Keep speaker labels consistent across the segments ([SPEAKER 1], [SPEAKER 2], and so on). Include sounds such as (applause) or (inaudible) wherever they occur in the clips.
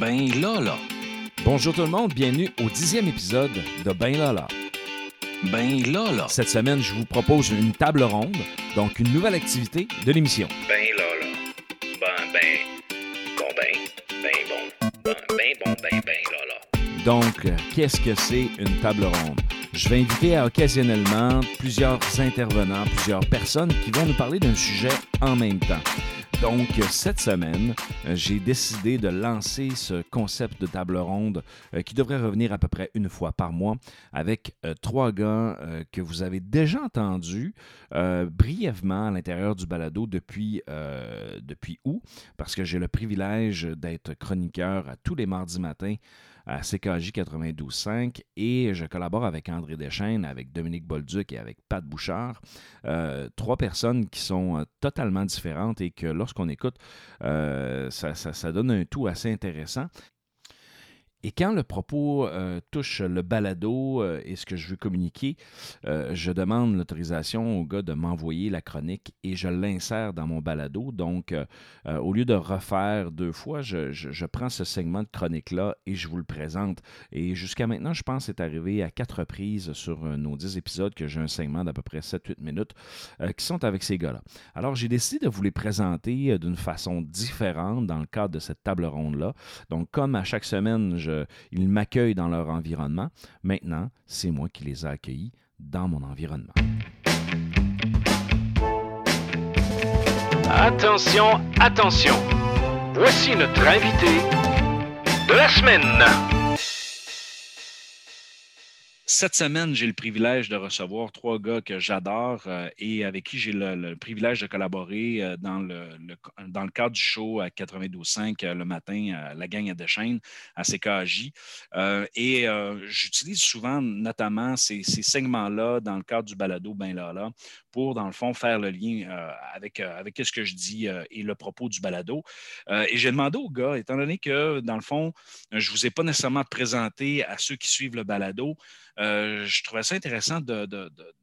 [SPEAKER 1] Ben là
[SPEAKER 2] Bonjour tout le monde, bienvenue au dixième épisode de Ben là
[SPEAKER 1] Ben là
[SPEAKER 2] Cette semaine, je vous propose une table ronde, donc une nouvelle activité de l'émission.
[SPEAKER 3] Ben là Ben, ben, bon, ben, ben, bon, ben, ben, bon, ben, ben là
[SPEAKER 2] Donc, euh, qu'est-ce que c'est une table ronde? Je vais inviter à occasionnellement plusieurs intervenants, plusieurs personnes qui vont nous parler d'un sujet en même temps. Donc, cette semaine, euh, j'ai décidé de lancer ce concept de table ronde euh, qui devrait revenir à peu près une fois par mois avec euh, trois gars que vous avez déjà entendus brièvement à l'intérieur du balado depuis, depuis août, parce que j'ai le privilège d'être chroniqueur à tous les mardis matins à CKJ 92.5 et je collabore avec André Deschênes, avec Dominique Bolduc et avec Pat Bouchard. Euh, trois personnes qui sont euh, totalement différentes et que lorsqu'on écoute, euh, ça, donne un tout assez intéressant. Et quand le propos euh, touche le balado euh, et ce que je veux communiquer, euh, je demande l'autorisation au gars de m'envoyer la chronique et je l'insère dans mon balado. Donc, au lieu de refaire deux fois, je, prends ce segment de chronique-là et je vous le présente. Et jusqu'à maintenant, je pense c'est arrivé à quatre reprises sur nos dix épisodes que j'ai un segment d'à peu près 7-8 minutes qui sont avec ces gars-là. Alors, j'ai décidé de vous les présenter d'une façon différente dans le cadre de cette table ronde-là. Donc, comme à chaque semaine, je ils m'accueillent dans leur environnement. Maintenant, c'est moi qui les ai accueillis dans mon environnement.
[SPEAKER 3] Attention, attention. Voici notre invité de la semaine.
[SPEAKER 1] Cette semaine, j'ai le privilège de recevoir trois gars que j'adore euh, et avec qui j'ai le, privilège de collaborer euh, dans, le, dans le cadre du show à 92.5 euh, le matin, la gang à Deschênes, à CKJ. et j'utilise souvent notamment ces, segments-là dans le cadre du balado Ben Lala pour, dans le fond, faire le lien avec, avec ce que je dis et le propos du balado. et j'ai demandé aux gars, étant donné que, dans le fond, je ne vous ai pas nécessairement présenté à ceux qui suivent le balado, euh, je trouvais ça intéressant de,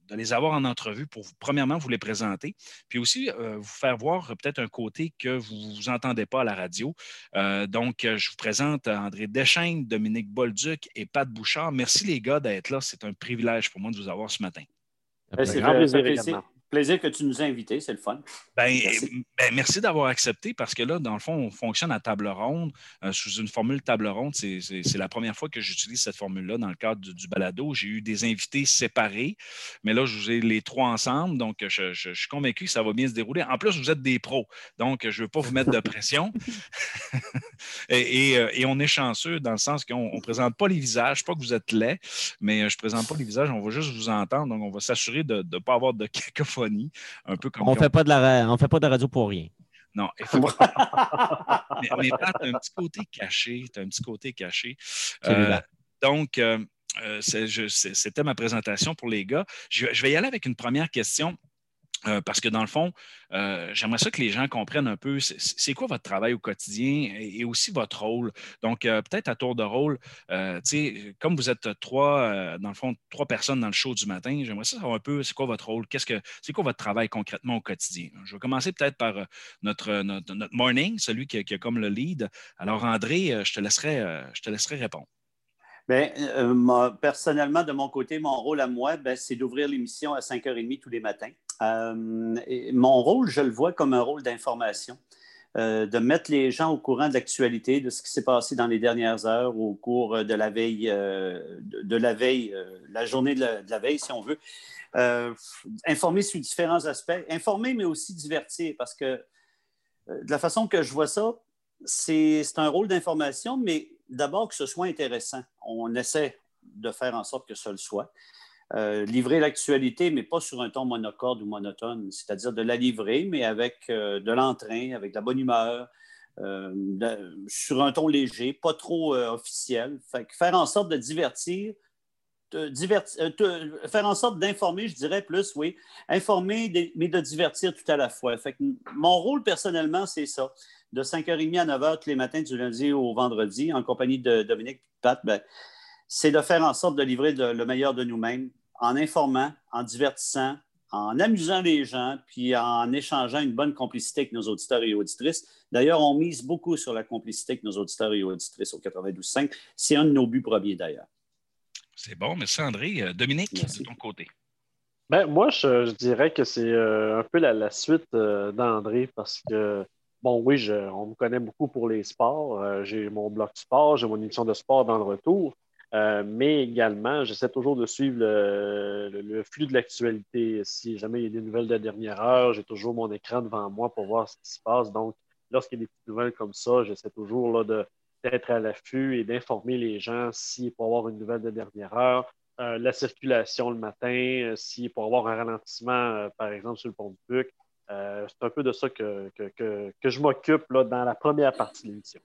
[SPEAKER 1] les avoir en entrevue pour, premièrement, vous les présenter, puis aussi euh, vous faire voir peut-être un côté que vous n'entendez pas à la radio. Euh, donc, je vous présente André Deschênes, Dominique Bolduc et Pat Bouchard. Merci les gars d'être là. C'est un privilège pour moi de vous avoir ce matin.
[SPEAKER 4] C'est un plaisir plaisir que tu nous as invités, c'est le fun.
[SPEAKER 1] Ben, merci, d'avoir accepté parce que là, dans le fond, on fonctionne à table ronde, euh, sous une formule table ronde. C'est la première fois que j'utilise cette formule-là dans le cadre du, balado. J'ai eu des invités séparés, mais là, je vous ai les trois ensemble, donc je, suis convaincu que ça va bien se dérouler. En plus, vous êtes des pros, donc je ne veux pas vous mettre de pression. (laughs) Euh, et, on est chanceux dans le sens qu'on ne présente pas les visages, pas que vous êtes laid, mais euh, je ne présente pas les visages, on va juste vous entendre, donc on va s'assurer de ne pas avoir de cacophonie un peu comme.
[SPEAKER 5] On ne fait, pas de la, on fait pas de radio pour rien.
[SPEAKER 1] Non, (laughs) mais, mais tu as un petit côté caché. Tu un petit côté caché. Euh, donc, euh, euh, c'était ma présentation pour les gars. je, vais y aller avec une première question. Euh, parce que dans le fond, euh, j'aimerais ça que les gens comprennent un peu c'est quoi votre travail au quotidien et, aussi votre rôle. Donc, euh, peut-être à tour de rôle, comme vous êtes trois, dans le fond, trois personnes dans le show du matin, j'aimerais ça savoir un peu c'est quoi votre rôle, qu'est-ce que c'est quoi votre travail concrètement au quotidien? Je vais commencer peut-être par notre, notre, morning, celui qui, qui, a comme le lead. Alors, André, je te laisserai, je te laisserai répondre.
[SPEAKER 4] Bien, personnellement, de mon côté, mon rôle à moi, ben, c'est d'ouvrir l'émission à 5h30 tous les matins. Euh, mon rôle, je le vois comme un rôle d'information, euh, de mettre les gens au courant de l'actualité, de ce qui s'est passé dans les dernières heures au cours de la veille, de, la veille, la journée de la, veille, si on veut. informer sur différents aspects, informer, mais aussi divertir, parce que de la façon que je vois ça, c'est un rôle d'information, mais d'abord que ce soit intéressant. On essaie de faire en sorte que ce le soit. Euh, livrer l'actualité, mais pas sur un ton monocorde ou monotone, c'est-à-dire de la livrer, mais avec euh, de l'entrain, avec de la bonne humeur, euh, sur un ton léger, pas trop officiel. faire en sorte de divertir, faire en sorte d'informer, je dirais plus, oui, informer, mais de divertir tout à la fois. mon rôle personnellement, c'est ça de 5h30 à 9h tous les matins du lundi au vendredi en compagnie de Dominique et ben, c'est de faire en sorte de livrer le meilleur de nous-mêmes en informant, en divertissant, en amusant les gens, puis en échangeant une bonne complicité avec nos auditeurs et auditrices. D'ailleurs, on mise beaucoup sur la complicité avec nos auditeurs et auditrices au 92.5. C'est un de nos buts premiers, d'ailleurs.
[SPEAKER 1] C'est bon, merci André. Euh, Dominique, de ton côté.
[SPEAKER 6] Ben, moi, je, dirais que c'est euh, un peu la, suite euh, d'André parce que, bon, oui, on me connaît beaucoup pour les sports. j'ai mon blog sport, j'ai mon émission de sport dans le retour. Mais également, j'essaie toujours de suivre le, flux de l'actualité. Si jamais il y a des nouvelles de dernière heure, j'ai toujours mon écran devant moi pour voir ce qui se passe. Donc, lorsqu'il y a des petites nouvelles comme ça, j'essaie toujours là, de, d'être à l'affût et d'informer les gens s'il peut avoir une nouvelle de dernière heure, euh, la circulation le matin, euh, s'il peut avoir un ralentissement, euh, par exemple, sur le pont du Puc. c'est un peu de ça que, que, je m'occupe dans la première partie de l'émission.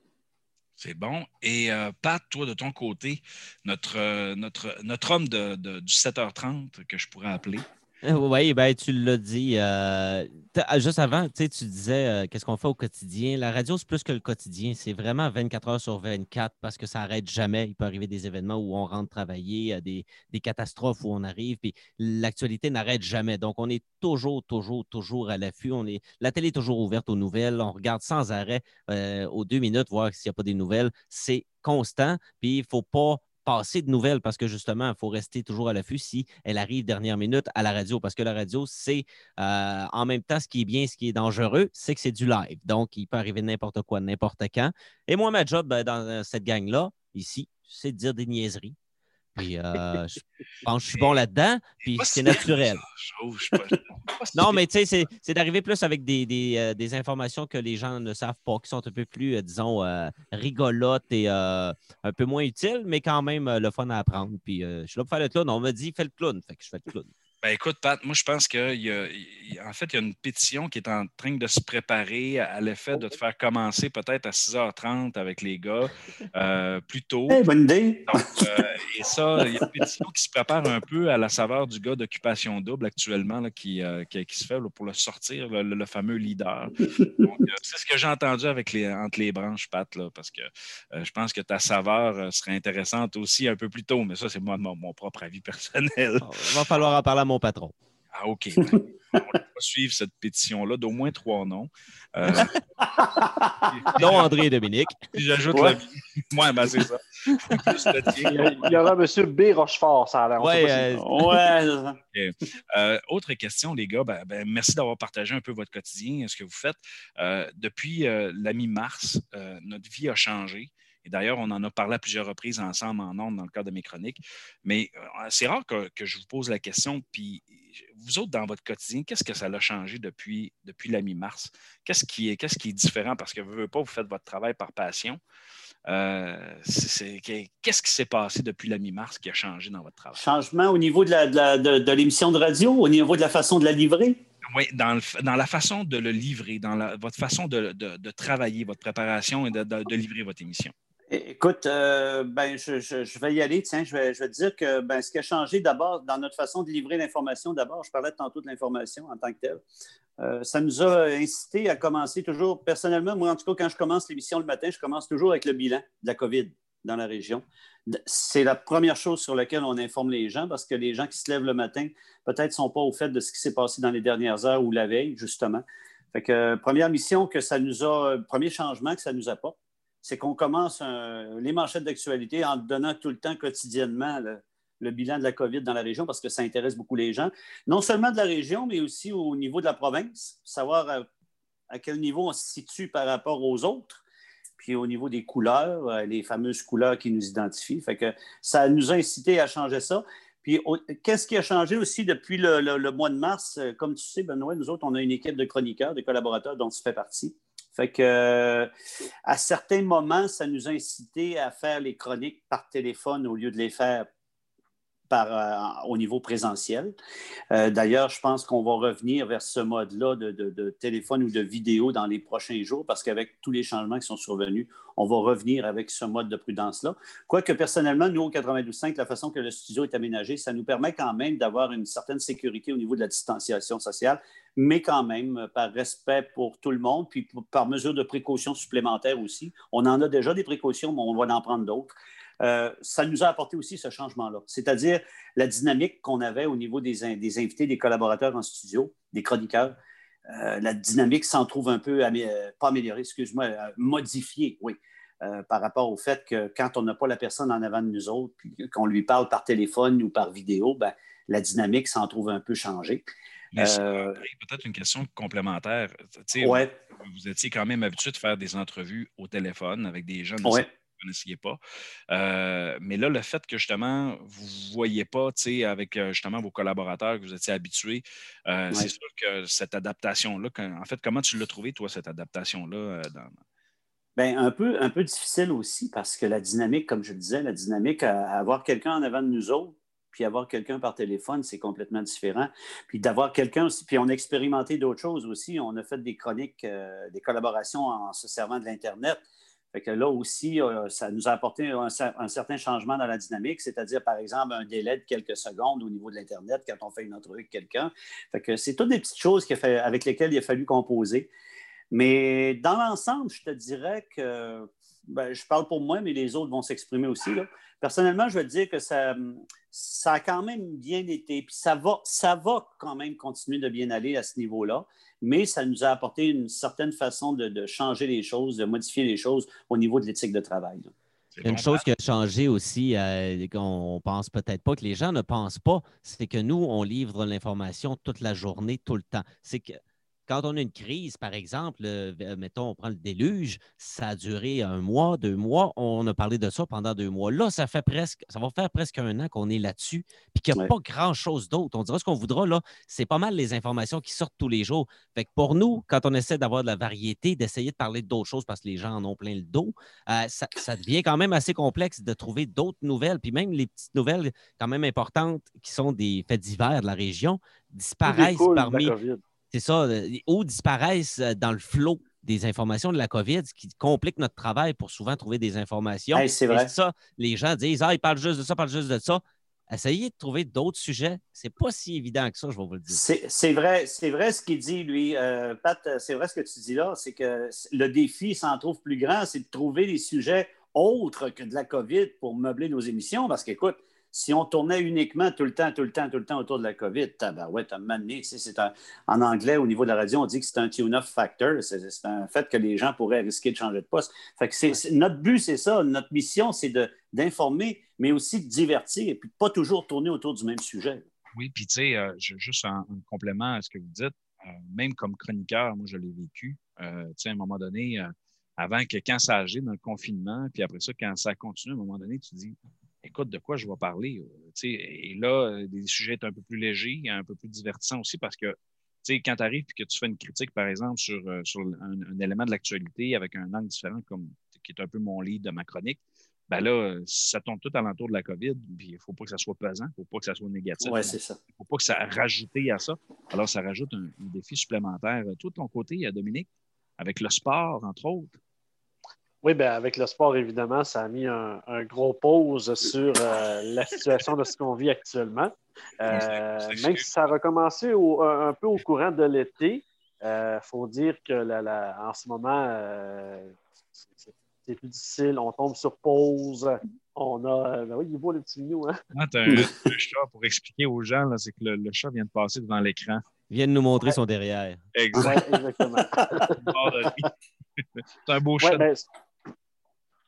[SPEAKER 1] C'est bon. Et Pat, toi, de ton côté, notre, notre, notre homme de, du 7h30 que je pourrais appeler,
[SPEAKER 5] Oui, ben, tu l'as dit. Euh, ah, juste avant, tu disais euh, qu'est-ce qu'on fait au quotidien? La radio, c'est plus que le quotidien. C'est vraiment 24 heures sur 24 parce que ça n'arrête jamais. Il peut arriver des événements où on rentre travailler, des, des catastrophes où on arrive, puis l'actualité n'arrête jamais. Donc, on est toujours, toujours, toujours à l'affût. La télé est toujours ouverte aux nouvelles. On regarde sans arrêt euh, aux deux minutes, voir s'il n'y a pas des nouvelles. C'est constant, puis il ne faut pas passer de nouvelles parce que justement, il faut rester toujours à l'affût si elle arrive dernière minute à la radio. Parce que la radio, c'est euh, en même temps ce qui est bien, ce qui est dangereux, c'est que c'est du live. Donc, il peut arriver n'importe quoi, n'importe quand. Et moi, ma job ben, dans cette gang-là, ici, c'est de dire des niaiseries. Euh, (laughs) je pense que je suis bon là-dedans, puis c'est naturel. non, mais tu sais, c'est d'arriver plus avec euh, des, informations que les gens ne savent pas, qui sont un peu plus, euh, disons, rigolotes et un peu moins utiles, mais quand même le fun à apprendre. Puis, je suis là pour faire le clown. On m'a dit, fais le clown. Fait que je fais le clown.
[SPEAKER 1] Ben écoute, Pat, moi je pense qu'il y, a, en fait, il y a une pétition qui est en train de se préparer à l'effet de te faire commencer peut-être à 6h30 avec les gars euh, (laughs) plus tôt.
[SPEAKER 4] bonne idée.
[SPEAKER 1] Euh, et ça, il y a une pétition qui se prépare un peu à la saveur du gars d'occupation double actuellement là, qui, euh, qui, se fait pour le sortir, le, fameux leader. (laughs) c'est ce que j'ai entendu avec les, entre les branches, Pat, là, parce que je pense que ta saveur serait intéressante aussi un peu plus tôt, mais ça, c'est moi mon, mon propre avis personnel. Il
[SPEAKER 5] va falloir en parler à mon patron.
[SPEAKER 1] Ah, OK. Ben, on va suivre cette pétition-là d'au moins trois noms. Euh... (laughs)
[SPEAKER 5] non, André et Dominique.
[SPEAKER 1] J'ajoute ouais. la ben, c'est ça.
[SPEAKER 6] il, y aura M. B. Rochefort, ça a l'air.
[SPEAKER 5] Ouais, euh,
[SPEAKER 1] ouais. (laughs) Euh, autre question, les gars. Ben, ben, merci d'avoir partagé un peu votre quotidien, ce que vous faites. Euh, depuis la mi-mars, notre vie a changé. Et d'ailleurs, on en a parlé à plusieurs reprises ensemble en ondes dans le cadre de mes chroniques. Mais euh, c'est rare que, je vous pose la question. Puis, vous autres, dans votre quotidien, qu'est-ce que ça a changé depuis, depuis la mi-mars? Qu'est-ce qui, est, qu'est-ce qui est différent? Parce que vous ne pas, vous faites votre travail par passion. Euh, qu'est-ce qui s'est passé depuis la mi-mars qui a changé dans votre travail?
[SPEAKER 4] Changement au niveau de, l'émission de radio, au niveau de la façon de la livrer?
[SPEAKER 1] Oui, dans, la façon de le livrer, dans votre façon de, travailler, votre préparation et de livrer votre émission.
[SPEAKER 4] Écoute, euh, ben, je, vais y aller. Tiens, je vais, te dire que ben, ce qui a changé d'abord dans notre façon de livrer l'information, d'abord, je parlais tantôt de l'information en tant que telle. Euh, ça nous a incité à commencer toujours, personnellement, moi en tout cas, quand je commence l'émission le matin, je commence toujours avec le bilan de la COVID dans la région. C'est la première chose sur laquelle on informe les gens parce que les gens qui se lèvent le matin, peut-être ne sont pas au fait de ce qui s'est passé dans les dernières heures ou la veille, justement. Fait que, première mission que ça nous a, premier changement que ça nous apporte c'est qu'on commence les manchettes d'actualité en donnant tout le temps quotidiennement le, bilan de la COVID dans la région parce que ça intéresse beaucoup les gens, non seulement de la région, mais aussi au niveau de la province, savoir à, quel niveau on se situe par rapport aux autres, puis au niveau des couleurs, euh, les fameuses couleurs qui nous identifient. Ça nous a incité à changer ça. Puis, qu'est-ce qui a changé aussi depuis le, le, mois de mars? Euh, comme tu sais, Benoît, nous autres, on a une équipe de chroniqueurs, de collaborateurs dont tu fais partie. Fait que, euh, à certains moments, ça nous a incité à faire les chroniques par téléphone au lieu de les faire euh, au niveau présentiel. Euh, d'ailleurs, je pense qu'on va revenir vers ce mode-là de, téléphone ou de vidéo dans les prochains jours parce qu'avec tous les changements qui sont survenus, on va revenir avec ce mode de prudence-là. Quoique personnellement, nous, au 92.5, la façon que le studio est aménagé, ça nous permet quand même d'avoir une certaine sécurité au niveau de la distanciation sociale, mais quand même par respect pour tout le monde, puis par mesure de précaution supplémentaire aussi. On en a déjà des précautions, mais on va en prendre d'autres. Euh, ça nous a apporté aussi ce changement-là. C'est-à-dire la dynamique qu'on avait au niveau des, des, invités, des collaborateurs en studio, des chroniqueurs. Euh, la dynamique s'en trouve un peu, pas améliorée, excuse-moi, modifiée, oui. par rapport au fait que quand on n'a pas la personne en avant de nous autres, qu'on lui parle par téléphone ou par vidéo, ben, la dynamique s'en trouve un peu changée.
[SPEAKER 1] Euh, peut-être une question complémentaire.
[SPEAKER 4] Ouais.
[SPEAKER 1] Vous, étiez quand même habitué de faire des entrevues au téléphone avec des gens que vous ne connaissiez pas. Euh, mais là, le fait que justement, vous ne voyez pas avec euh, justement vos collaborateurs que vous étiez habitués, c'est sûr que cette adaptation-là, en fait, comment tu l'as trouvé, toi, cette adaptation-là? Dans...
[SPEAKER 4] Bien, un peu, un peu difficile aussi parce que la dynamique, comme je disais, la dynamique à avoir quelqu'un en avant de nous autres, puis avoir quelqu'un par téléphone, c'est complètement différent. Puis d'avoir quelqu'un aussi, puis on a expérimenté d'autres choses aussi. On a fait des chroniques, euh, des collaborations en se servant de l'Internet. Fait que là aussi, euh, ça nous a apporté un, certain changement dans la dynamique, c'est-à-dire, par exemple, un délai de quelques secondes au niveau de l'Internet quand on fait une entrevue avec quelqu'un. Fait que c'est toutes des petites choses avec lesquelles il a fallu composer. Mais dans l'ensemble, je te dirais que, ben, je parle pour moi, mais les autres vont s'exprimer aussi. Personnellement, je veux dire que ça, ça a quand même bien été. Puis ça va, ça va quand même continuer de bien aller à ce niveau-là, mais ça nous a apporté une certaine façon de, changer les choses, de modifier les choses au niveau de l'éthique de travail.
[SPEAKER 5] Une chose qui a changé aussi, euh, qu'on pense peut-être pas, que les gens ne pensent pas, c'est que nous, on livre l'information toute la journée, tout le temps. C'est que quand on a une crise, par exemple, euh, mettons, on prend le déluge, ça a duré un mois, deux mois, on a parlé de ça pendant deux mois. Là, ça fait presque, ça va faire presque un an qu'on est là-dessus, puis qu'il n'y a pas grand-chose d'autre. On dira ce qu'on voudra, là, c'est pas mal les informations qui sortent tous les jours. Fait que pour nous, quand on essaie d'avoir de la variété, d'essayer de parler d'autres choses parce que les gens en ont plein le dos, euh, ça, ça, devient quand même assez complexe de trouver d'autres nouvelles, puis même les petites nouvelles quand même importantes qui sont des faits divers de la région disparaissent parmi c'est ça, euh, ou disparaissent euh, dans le flot des informations de la COVID, ce qui complique notre travail pour souvent trouver des informations.
[SPEAKER 4] c'est vrai.
[SPEAKER 5] ça, les gens disent Ah, ils parlent juste de ça, ils parlent juste de ça. Essayez de trouver d'autres sujets. C'est pas si évident que ça, je vais vous le dire.
[SPEAKER 4] C'est vrai, c'est vrai ce qu'il dit, lui. Euh, Pat, c'est vrai ce que tu dis là, c'est que le défi s'en trouve plus grand, c'est de trouver des sujets autres que de la COVID pour meubler nos émissions. Parce qu'écoute, si on tournait uniquement tout le temps, tout le temps, tout le temps autour de la COVID, ouais, t'as mané, c'est en anglais, au niveau de la radio, on dit que c'est un tune-off factor. C'est un fait que les gens pourraient risquer de changer de poste. Fait que notre but, c'est ça. Notre mission, c'est d'informer, mais aussi de divertir, et puis pas toujours tourner autour du même sujet.
[SPEAKER 1] Oui, puis tu sais, euh, juste en, complément à ce que vous dites, euh, même comme chroniqueur, moi, je l'ai vécu. Euh, tu sais, à un moment donné, avant que quand ça agit dans le confinement, puis après ça, quand ça continue, à un moment donné, tu dis écoute, de quoi je vais parler? Euh, et là, euh, des sujets un peu plus légers, un peu plus divertissants aussi parce que quand tu arrives et que tu fais une critique, par exemple, sur, euh, sur un, élément de l'actualité avec un angle différent, comme qui est un peu mon lead de ma chronique, ben là, ça tombe tout alentour de la COVID, puis il ne faut pas que ça soit pesant, il ne faut pas que ça soit négatif.
[SPEAKER 4] Oui, c'est ça.
[SPEAKER 1] Il ne faut pas que ça rajoute à ça. Alors, ça rajoute un, un défi supplémentaire. Tout de ton côté, Dominique, avec le sport, entre autres,
[SPEAKER 6] oui, bien, avec le sport, évidemment, ça a mis un, gros pause sur euh, la situation de ce qu'on vit actuellement. Euh, même si ça a recommencé un, peu au courant de l'été, il euh, faut dire que en ce moment, c'est plus difficile. On tombe sur pause. On a. Ben oui, il est beau le petit minou. Hein?
[SPEAKER 1] Ah, tu as un, (laughs) chat pour expliquer aux gens, c'est que le, chat vient de passer devant l'écran.
[SPEAKER 5] Il vient de nous montrer son derrière.
[SPEAKER 6] exactement. (laughs) (laughs)
[SPEAKER 1] c'est un beau chat.
[SPEAKER 6] Ben,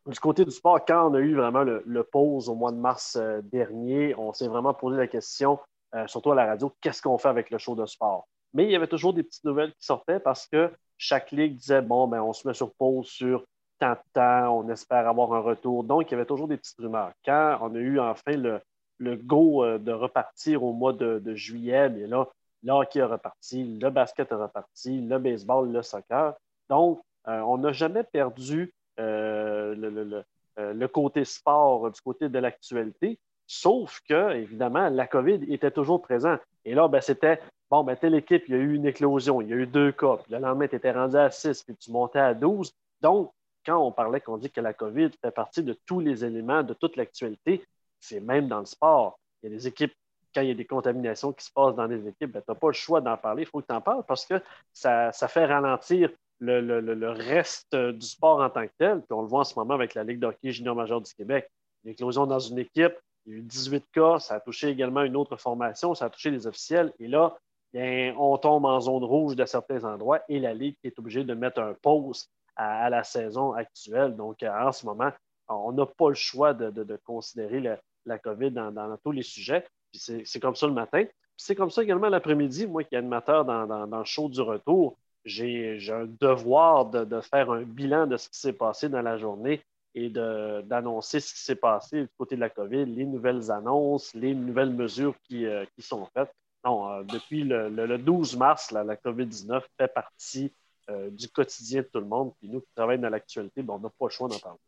[SPEAKER 6] du côté du sport, quand on a eu vraiment le, pause au mois de mars euh, dernier, on s'est vraiment posé la question, euh, surtout à la radio, qu'est-ce qu'on fait avec le show de sport? Mais il y avait toujours des petites nouvelles qui sortaient parce que chaque ligue disait, bon, ben, on se met sur pause sur tant de temps, on espère avoir un retour. Donc, il y avait toujours des petites rumeurs. Quand on a eu enfin le, le go euh, de repartir au mois de, juillet, bien là, le hockey a reparti, le basket a reparti, le baseball, le soccer. Donc, on n'a jamais perdu euh, euh, le, côté sport du côté de l'actualité. Sauf que, évidemment, la COVID était toujours présente. Et là, ben, c'était bon, ben, telle équipe, il y a eu une éclosion, il y a eu deux cas. Puis le lendemain, tu étais rendu à 6, puis tu montais à 12. Donc, quand on parlait qu'on dit que la COVID fait partie de tous les éléments de toute l'actualité, c'est même dans le sport. Il y a des équipes, quand il y a des contaminations qui se passent dans des équipes, ben, tu n'as pas le choix d'en parler, il faut que tu en parles parce que ça, ça fait ralentir le, reste du sport en tant que tel. Puis on le voit en ce moment avec la Ligue d'hockey junior major du Québec. une éclosion dans une équipe, il y a eu 18 cas, ça a touché également une autre formation, ça a touché les officiels. Et là, on tombe en zone rouge de certains endroits et la Ligue est obligée de mettre un pause à, la saison actuelle. Donc, en ce moment, on n'a pas le choix de, considérer la, COVID dans, tous les sujets. c'est comme ça le matin. C'est comme ça également l'après-midi, moi qui est animateur dans, dans, le show du retour, j'ai un devoir de, faire un bilan de ce qui s'est passé dans la journée et d'annoncer ce qui s'est passé du côté de la COVID, les nouvelles annonces, les nouvelles mesures qui, euh, sont faites. Non, euh, depuis le, 12 mars, la COVID-19 fait partie euh, du quotidien de tout le monde. Puis nous qui travaillons dans l'actualité, ben, on n'a pas le choix d'en parler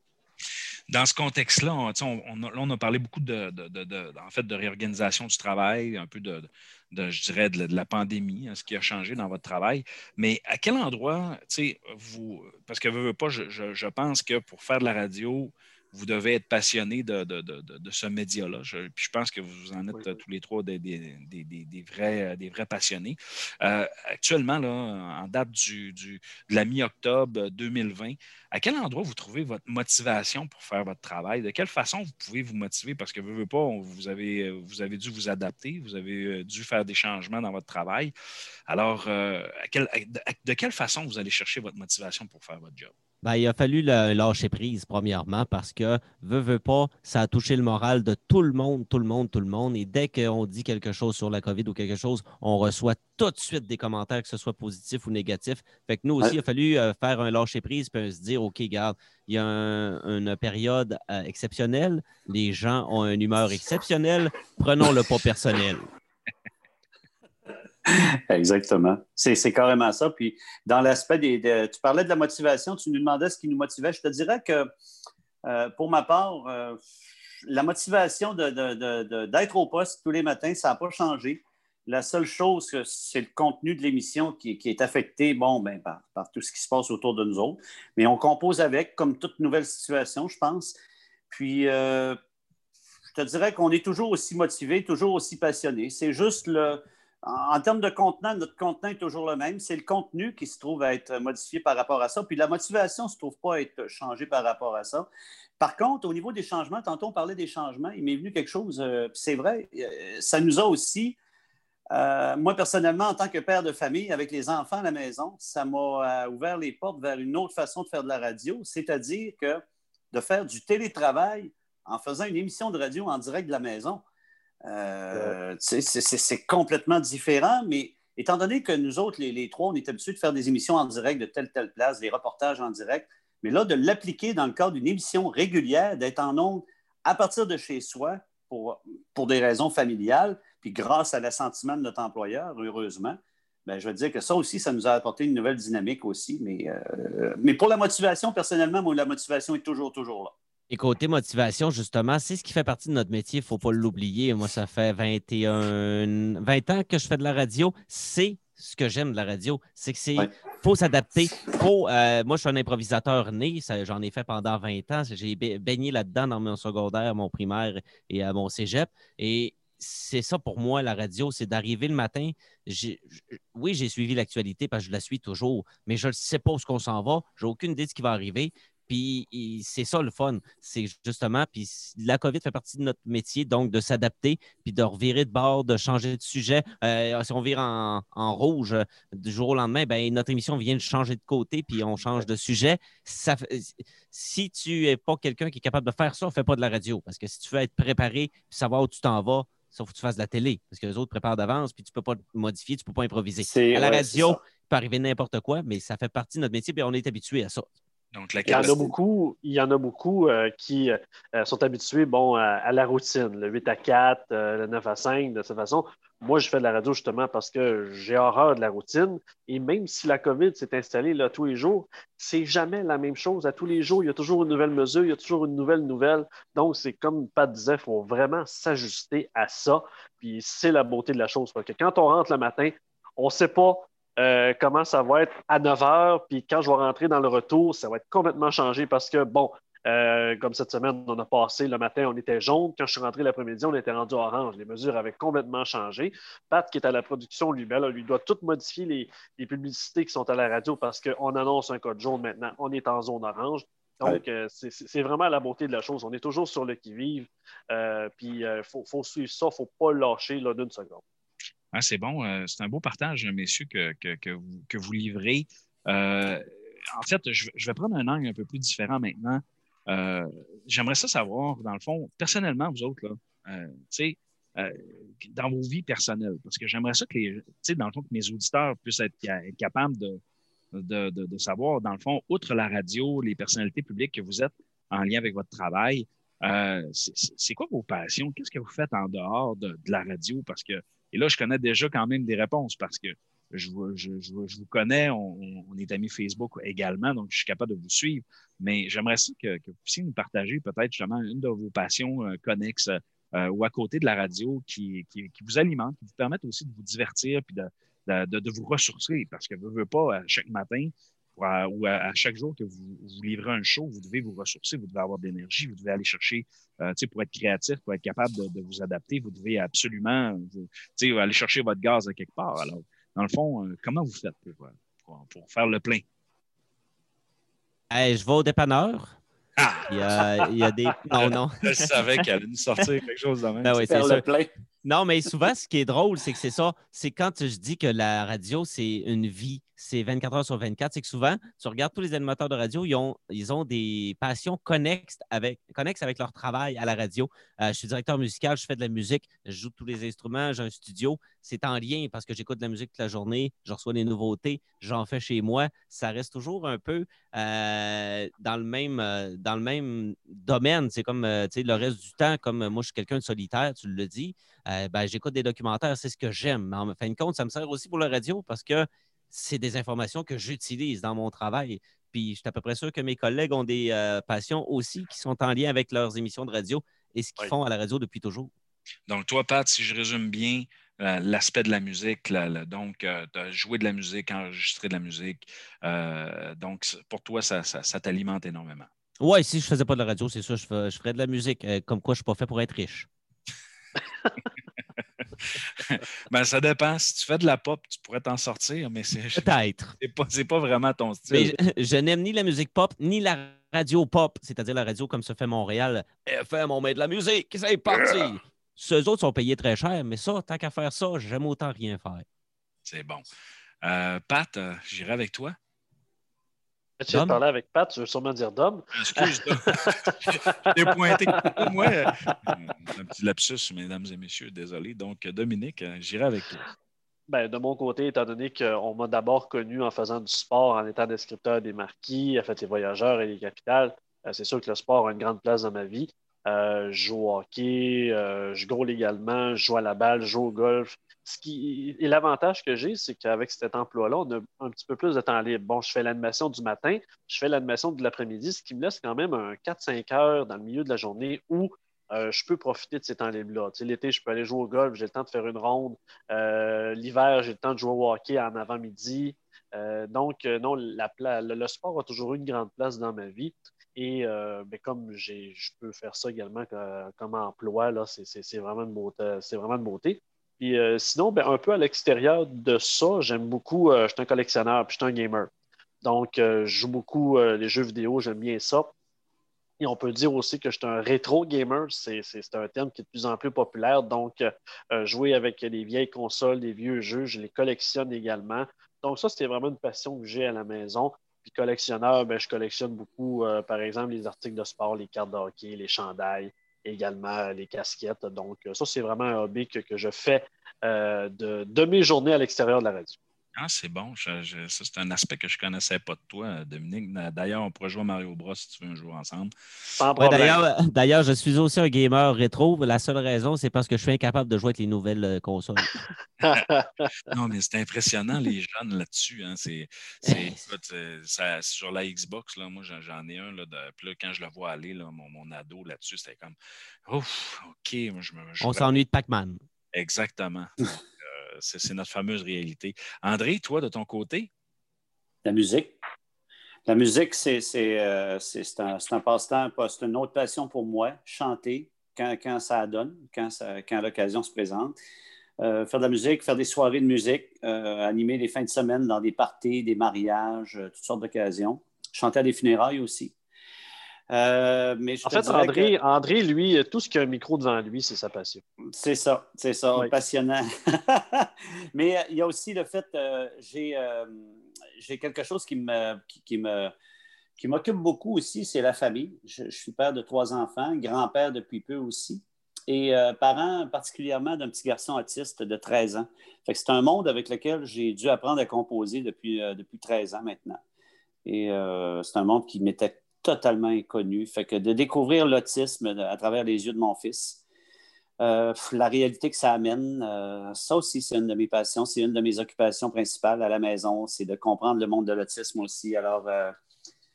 [SPEAKER 1] dans ce contexte-là, on, a parlé beaucoup de, en fait, de réorganisation du travail, un peu de, je dirais, de, la pandémie, hein, ce qui a changé dans votre travail. Mais à quel endroit, vous, parce que veux, pas, je, je, pense que pour faire de la radio, vous devez être passionné de, ce média-là. Je, puis je pense que vous en êtes tous les trois des, vrais, des vrais passionnés. Euh, actuellement, là, en date du, de la mi-octobre 2020, à quel endroit vous trouvez votre motivation pour faire votre travail? De quelle façon vous pouvez vous motiver? Parce que vous, pas, vous avez, vous avez dû vous adapter, vous avez euh, dû faire des changements dans votre travail. Alors, euh, de quelle façon vous allez chercher votre motivation pour faire votre job?
[SPEAKER 5] Ben, il a fallu le lâcher prise, premièrement, parce que, veut, veut pas, ça a touché le moral de tout le monde, tout le monde, tout le monde. Et dès qu'on dit quelque chose sur la COVID ou quelque chose, on reçoit tout de suite des commentaires, que ce soit positif ou négatif. Fait que nous aussi, il a fallu euh, faire un lâcher prise puis se dire, OK, garde, il y a une période euh, exceptionnelle, les gens ont une humeur exceptionnelle, prenons-le pas personnel. (laughs)
[SPEAKER 4] Exactement. C'est carrément ça. Puis, dans l'aspect des. tu parlais de la motivation, tu nous demandais ce qui nous motivait. Je te dirais que, euh, pour ma part, euh, la motivation d'être au poste tous les matins, ça n'a pas changé. La seule chose, c'est le contenu de l'émission qui, est affecté bon, ben, par, tout ce qui se passe autour de nous autres. Mais on compose avec, comme toute nouvelle situation, je pense. Puis, euh, je te dirais qu'on est toujours aussi motivé, toujours aussi passionné. C'est juste le en, termes de contenant, notre contenant est toujours le même. C'est le contenu qui se trouve à être modifié par rapport à ça. Puis la motivation ne se trouve pas à être changée par rapport à ça. Par contre, au niveau des changements, tantôt on parlait des changements, il m'est venu quelque chose, euh, c'est vrai, euh, ça nous a aussi, euh, moi personnellement, en tant que père de famille, avec les enfants à la maison, ça m'a ouvert les portes vers une autre façon de faire de la radio, c'est-à-dire que de faire du télétravail en faisant une émission de radio en direct de la maison. Euh, c'est complètement différent, mais étant donné que nous autres, les, trois, on est habitués de faire des émissions en direct de telle, telle place, des reportages en direct, mais là, de l'appliquer dans le cadre d'une émission régulière, d'être en ondes à partir de chez soi pour, pour des raisons familiales, puis grâce à l'assentiment de notre employeur, heureusement, ben, je veux dire que ça aussi, ça nous a apporté une nouvelle dynamique aussi. Mais, euh, mais pour la motivation, personnellement, moi, la motivation est toujours, toujours là.
[SPEAKER 5] Et côté motivation, justement, c'est ce qui fait partie de notre métier, il ne faut pas l'oublier. Moi, ça fait 21, 20 ans que je fais de la radio. C'est ce que j'aime de la radio, c'est que c'est faut s'adapter. Faut, euh, moi, je suis un improvisateur né, j'en ai fait pendant 20 ans. J'ai baigné là-dedans dans mon secondaire, mon primaire et à mon cégep. Et c'est ça pour moi, la radio, c'est d'arriver le matin. Oui, j'ai suivi l'actualité parce que je la suis toujours, mais je ne sais pas où qu'on s'en va. J'ai aucune idée de ce qui va arriver. Puis c'est ça le fun. C'est justement, puis la COVID fait partie de notre métier, donc de s'adapter, puis de revirer de bord, de changer de sujet. Euh, si on vire en, rouge euh, du jour au lendemain, ben, notre émission vient de changer de côté, puis on change de sujet. Ça, si tu n'es pas quelqu'un qui est capable de faire ça, on ne fait pas de la radio. Parce que si tu veux être préparé, puis savoir où tu t'en vas, sauf que tu fasses de la télé. Parce que les autres préparent d'avance, puis tu ne peux pas modifier, tu ne peux pas improviser. À la radio, il peut arriver n'importe quoi, mais ça fait partie de notre métier, puis on est habitué à ça
[SPEAKER 6] il y en a beaucoup, il y en a beaucoup euh, qui euh, sont habitués bon, à, la routine, le 8 à 4, euh, le 9 à 5, de cette façon. Moi, je fais de la radio justement parce que j'ai horreur de la routine. Et même si la COVID s'est installée là tous les jours, c'est jamais la même chose. À tous les jours, il y a toujours une nouvelle mesure, il y a toujours une nouvelle nouvelle. Donc, c'est comme Pat disait, il faut vraiment s'ajuster à ça. Puis c'est la beauté de la chose. Parce que quand on rentre le matin, on ne sait pas euh, comment ça va être à 9 heures, puis quand je vais rentrer dans le retour, ça va être complètement changé parce que, bon, euh, comme cette semaine, on a passé le matin, on était jaune. Quand je suis rentré l'après-midi, on était rendu orange. Les mesures avaient complètement changé. Pat, qui est à la production, lui, ben lui doit tout modifier les, publicités qui sont à la radio parce qu'on annonce un code jaune maintenant. On est en zone orange. Donc, euh, c'est vraiment la beauté de la chose. On est toujours sur le qui-vive. Euh, puis, il faut, suivre ça. Il ne faut pas lâcher d'une seconde.
[SPEAKER 1] Ah, c'est bon. c'est un beau partage, messieurs, que, vous, livrez. en fait, je, vais prendre un angle un peu plus différent maintenant. J'aimerais ça savoir, dans le fond, personnellement, vous autres, là, dans vos vies personnelles, parce que j'aimerais ça que, les, dans le fond, que mes auditeurs puissent être capables de, de, savoir, dans le fond, outre la radio, les personnalités publiques que vous êtes en lien avec votre travail, euh, c'est quoi vos passions? Qu'est-ce que vous faites en dehors de, la radio? Parce que, et là, je connais déjà quand même des réponses parce que je, vous connais, on, est amis Facebook également, donc je suis capable de vous suivre. Mais j'aimerais ça que, vous puissiez nous partager peut-être justement une de vos passions euh, connexes euh, ou à côté de la radio qui, vous alimente, qui vous permettent aussi de vous divertir puis de, vous ressourcer parce que vous ne voulez pas chaque matin ou à, chaque jour que vous, vous, livrez un show, vous devez vous ressourcer, vous devez avoir de l'énergie, vous devez aller chercher, euh, pour être créatif, pour être capable de, vous adapter, vous devez absolument aller chercher votre gaz à quelque part. Alors, dans le fond, euh, comment vous faites pour, pour, faire le plein?
[SPEAKER 5] je vais au dépanneur. Ah! Il, y a, des. (laughs) Non, non.
[SPEAKER 1] je savais qu'elle allait nous sortir quelque chose de même. Ben
[SPEAKER 5] le plein. Non, mais souvent, ce qui est drôle, c'est que c'est ça. C'est quand je dis que la radio, c'est une vie c'est 24 heures sur 24, c'est que souvent, tu regardes tous les animateurs de radio, ils ont, ils ont des passions connexes avec, connexes avec leur travail à la radio. Euh, je suis directeur musical, je fais de la musique, je joue tous les instruments, j'ai un studio. C'est en lien parce que j'écoute de la musique toute la journée, je reçois des nouveautés, j'en fais chez moi. Ça reste toujours un peu euh, dans, le même, euh, dans le même domaine. C'est comme le reste du temps, comme moi, je suis quelqu'un de solitaire, tu le dis. Ben, j'écoute des documentaires, c'est ce que j'aime. Mais en fin de compte, ça me sert aussi pour la radio parce que c'est des informations que j'utilise dans mon travail. Puis je suis à peu près sûr que mes collègues ont des euh, passions aussi qui sont en lien avec leurs émissions de radio et ce qu'ils font à la radio depuis toujours.
[SPEAKER 1] Donc, toi, Pat, si je résume bien, euh, l'aspect de la musique, donc euh, jouer de la musique, enregistrer de la musique, donc pour toi, ça, t'alimente énormément.
[SPEAKER 5] Oui, si je ne faisais pas de la radio, c'est sûr, je, je ferais de la musique. comme quoi, je ne suis pas fait pour être riche. (laughs)
[SPEAKER 1] ben, ça dépend. Si tu fais de la pop, tu pourrais t'en sortir, mais c'est. (laughs)
[SPEAKER 5] Peut-être. (laughs)
[SPEAKER 1] C'est pas, pas vraiment ton style.
[SPEAKER 5] je, n'aime ni la musique pop, ni la radio pop, c'est-à-dire la radio comme se fait Montréal. FM, on met de la musique, c'est parti. Ceux autres sont payés très cher, mais ça, tant qu'à faire ça, j'aime autant rien faire.
[SPEAKER 1] C'est bon. Euh, Pat, euh, j'irai avec toi.
[SPEAKER 6] Tu viens de parler avec Pat, tu veux sûrement dire Dom.
[SPEAKER 1] Excuse, (laughs) J'ai pointé. Moi, euh, un petit lapsus, mesdames et messieurs, désolé. Donc, Dominique, euh, j'irai avec toi.
[SPEAKER 6] Ben, de mon côté, étant donné qu'on m'a d'abord connu en faisant du sport, en étant descripteur des marquis, à fait les voyageurs et les capitales, euh, c'est sûr que le sport a une grande place dans ma vie. je joue au hockey, je goal également, je joue à la balle, je joue au golf qui, et l'avantage que j'ai, c'est qu'avec cet emploi-là, on a un petit peu plus de temps libre. Bon, je fais l'animation du matin, je fais l'animation de l'après-midi, ce qui me laisse quand même un 4-5 heures dans le milieu de la journée où euh, je peux profiter de ces temps libres-là. l'été, je peux aller jouer au golf, j'ai le temps de faire une ronde. Euh, l'hiver, j'ai le temps de jouer au hockey en avant-midi. Euh, donc, non, le, sport a toujours eu une grande place dans ma vie. Et ben, comme je peux faire ça également comme emploi, c'est vraiment, une beauté, vraiment une beauté. Puis euh, sinon, ben, un peu à l'extérieur de ça, j'aime beaucoup, euh, je suis un collectionneur, puis je suis un gamer. Donc, euh, je joue beaucoup les jeux vidéo, j'aime bien ça. Et on peut dire aussi que je suis un rétro gamer, c'est un terme qui est de plus en plus populaire. Donc, jouer avec les vieilles consoles, les vieux jeux, je les collectionne également. Donc, ça, c'était vraiment une passion que j'ai à la maison. Puis collectionneur, ben, je collectionne beaucoup, par exemple, les articles de sport, les cartes de hockey, les chandails, également les casquettes. Donc, ça, c'est vraiment un hobby que, je fais euh, de, de, mes journées à l'extérieur de la radio.
[SPEAKER 1] Ah, c'est bon. ça, c'est un aspect que je ne connaissais pas de toi, Dominique. D'ailleurs, on pourrait jouer à Mario Bros si tu veux un jour ensemble.
[SPEAKER 5] D'ailleurs, je suis aussi un gamer rétro. La seule raison, c'est parce que je suis incapable de jouer avec les nouvelles euh, consoles. (laughs)
[SPEAKER 1] non, mais c'est impressionnant, les jeunes là-dessus. Hein. C'est, euh, sur la Xbox, là, moi, j'en ai un. Là, de, quand je le vois aller, là, mon, mon ado là-dessus, c'était comme Ouf, OK. je me,
[SPEAKER 5] on s'ennuie de Pac-Man.
[SPEAKER 1] Exactement. (laughs) c'est notre fameuse réalité. André, toi, de ton côté?
[SPEAKER 4] La musique. La musique, c'est euh, un, passe-temps, c'est une autre passion pour moi, chanter quand, ça donne, quand, quand l'occasion se présente. Euh, faire de la musique, faire des soirées de musique, euh, animer les fins de semaine dans des parties, des mariages, toutes sortes d'occasions. Chanter à des funérailles aussi. Euh, mais je
[SPEAKER 6] En fait, André,
[SPEAKER 4] que-
[SPEAKER 6] André, lui, tout ce qui a un micro devant lui, c'est sa passion.
[SPEAKER 4] C'est ça, c'est ça,
[SPEAKER 6] Oui.
[SPEAKER 4] passionnant. (laughs) Mais euh, il y a aussi le fait, euh, j'ai euh, j'ai quelque chose qui me qui, qui me qui m'occupe beaucoup aussi, c'est la famille. Je, je suis père de trois enfants, grand-père depuis peu aussi, et parent particulièrement d'un petit garçon autiste de 13 ans. Fait que c'est un monde avec lequel j'ai dû apprendre à composer depuis, depuis 13 ans maintenant. Et c'est un monde qui m'était totalement inconnu. Fait que de découvrir l'autisme à travers les yeux de mon fils, euh, la réalité que ça amène, euh, ça aussi, c'est une de mes passions, c'est une de mes occupations principales à la maison, c'est de comprendre le monde de l'autisme aussi. Alors, euh,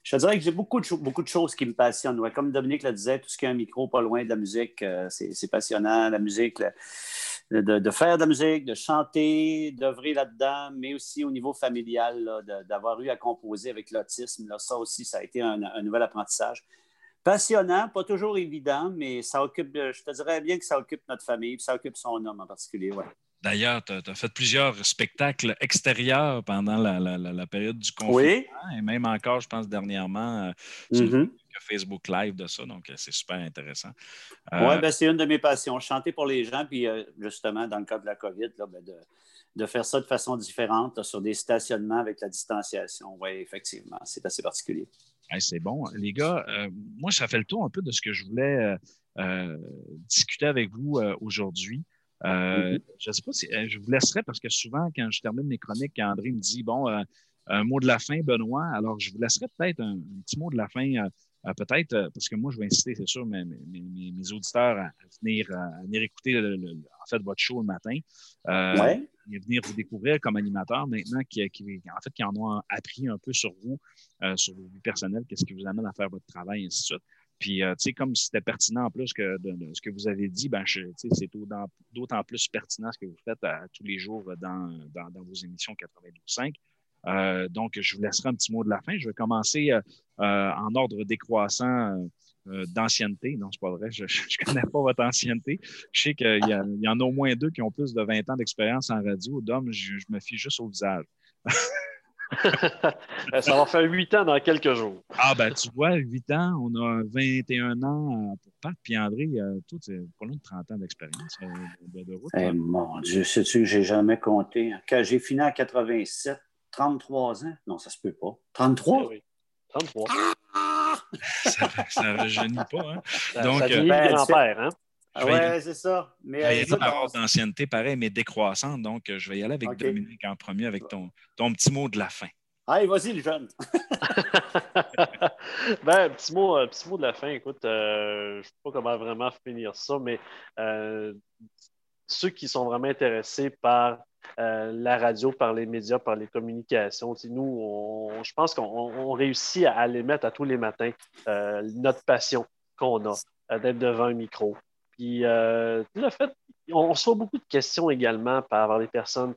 [SPEAKER 4] je te dirais que j'ai beaucoup de, beaucoup de choses qui me passionnent. Comme Dominique le disait, tout ce qui a un micro pas loin de la musique, c'est passionnant. La musique, de, de faire de la musique, de chanter, d'œuvrer là-dedans, mais aussi au niveau familial, d'avoir eu à composer avec l'autisme. Ça aussi, ça a été un, un nouvel apprentissage. Passionnant, pas toujours évident, mais ça occupe, je te dirais bien que ça occupe notre famille, puis ça occupe son homme en particulier. Ouais.
[SPEAKER 1] D'ailleurs, tu as, fait plusieurs spectacles extérieurs pendant la, la- la- la période du confinement.
[SPEAKER 4] Oui.
[SPEAKER 1] Et même encore, je pense, dernièrement, euh. Facebook Live de ça. Donc, euh, c'est super intéressant. Euh,
[SPEAKER 4] Oui, ben, c'est une de mes passions, chanter pour les gens, puis euh, justement, dans le cas de la COVID, là, ben, de, de faire ça de façon différente là, sur des stationnements avec la distanciation. Oui, effectivement, c'est assez particulier.
[SPEAKER 1] Hey, c'est bon. Les gars, euh, moi, ça fait le tour un peu de ce que je voulais discuter avec vous aujourd'hui.
[SPEAKER 4] Mhm.
[SPEAKER 1] Je ne sais pas si je vous laisserai parce que souvent, quand je termine mes chroniques, André me dit Bon, un mot de la fin, Benoît, alors je vous laisserai peut-être un, un petit mot de la fin, peut-être, euh, parce que moi, je vais inciter, c'est sûr, mes, mes- auditeurs à, venir, euh, à venir écouter le- le- en fait, votre show le matin. Euh,
[SPEAKER 4] Ouais.
[SPEAKER 1] et venir vous découvrir comme animateur maintenant qui, qui- en fait, qui en ont appris un peu sur vous, euh, sur vos vies personnelles, qu'est-ce qui vous amène à faire votre travail, et ainsi de suite. Puis, euh, tu sais, comme c'était pertinent en plus que de, de ce que vous avez dit, ben, je- tu sais, c'est d'autant plus pertinent ce que vous faites à, tous les jours dans, dans, dans vos émissions 92.5. Euh, donc, je vous laisserai un petit mot de la fin. Je vais commencer euh, euh, en ordre décroissant d'ancienneté. Non, c'est pas vrai. Je ne connais pas votre ancienneté. Je sais qu'il y, en a au moins deux qui ont plus de 20 ans d'expérience en radio. D'hommes, je, je me fie juste au visage. (laughs)
[SPEAKER 6] Ça va faire huit ans dans quelques jours.
[SPEAKER 1] Ah, ben, tu vois, 8 ans, on a 21 ans pour Pat. Puis André, toi, tu pas loin de 30 ans d'expérience de, de route.
[SPEAKER 4] Eh,
[SPEAKER 1] là.
[SPEAKER 4] mon Dieu, sais-tu que j'ai jamais compté? Quand j'ai fini à 87, 33 ans? Non, ça se peut pas. 33?
[SPEAKER 6] Eh oui. 33.
[SPEAKER 1] ça, ça rajeunit pas. Hein?
[SPEAKER 6] Ça,
[SPEAKER 1] Donc,
[SPEAKER 6] ça
[SPEAKER 1] euh,
[SPEAKER 4] ben,
[SPEAKER 6] grand-père, hein?
[SPEAKER 4] Ah ouais, c'est ça. Mais
[SPEAKER 1] vais y
[SPEAKER 4] euh, écoute,
[SPEAKER 1] par
[SPEAKER 4] on-
[SPEAKER 1] ordre d'ancienneté, pareil, mais décroissante. Donc, euh, je vais y aller avec. Dominique en premier, avec ton, ton petit mot de la fin.
[SPEAKER 4] Allez, vas-y, le jeune. (laughs)
[SPEAKER 6] ben, petit mot, euh, petit mot de la fin. Écoute, euh, je ne sais pas comment vraiment finir ça, mais euh, ceux qui sont vraiment intéressés par euh, la radio, par les médias, par les communications, nous, je pense qu'on on réussit à, les mettre à tous les matins, euh, notre passion qu'on a euh, d'être devant un micro. Puis le fait, on, reçoit beaucoup de questions également par les personnes.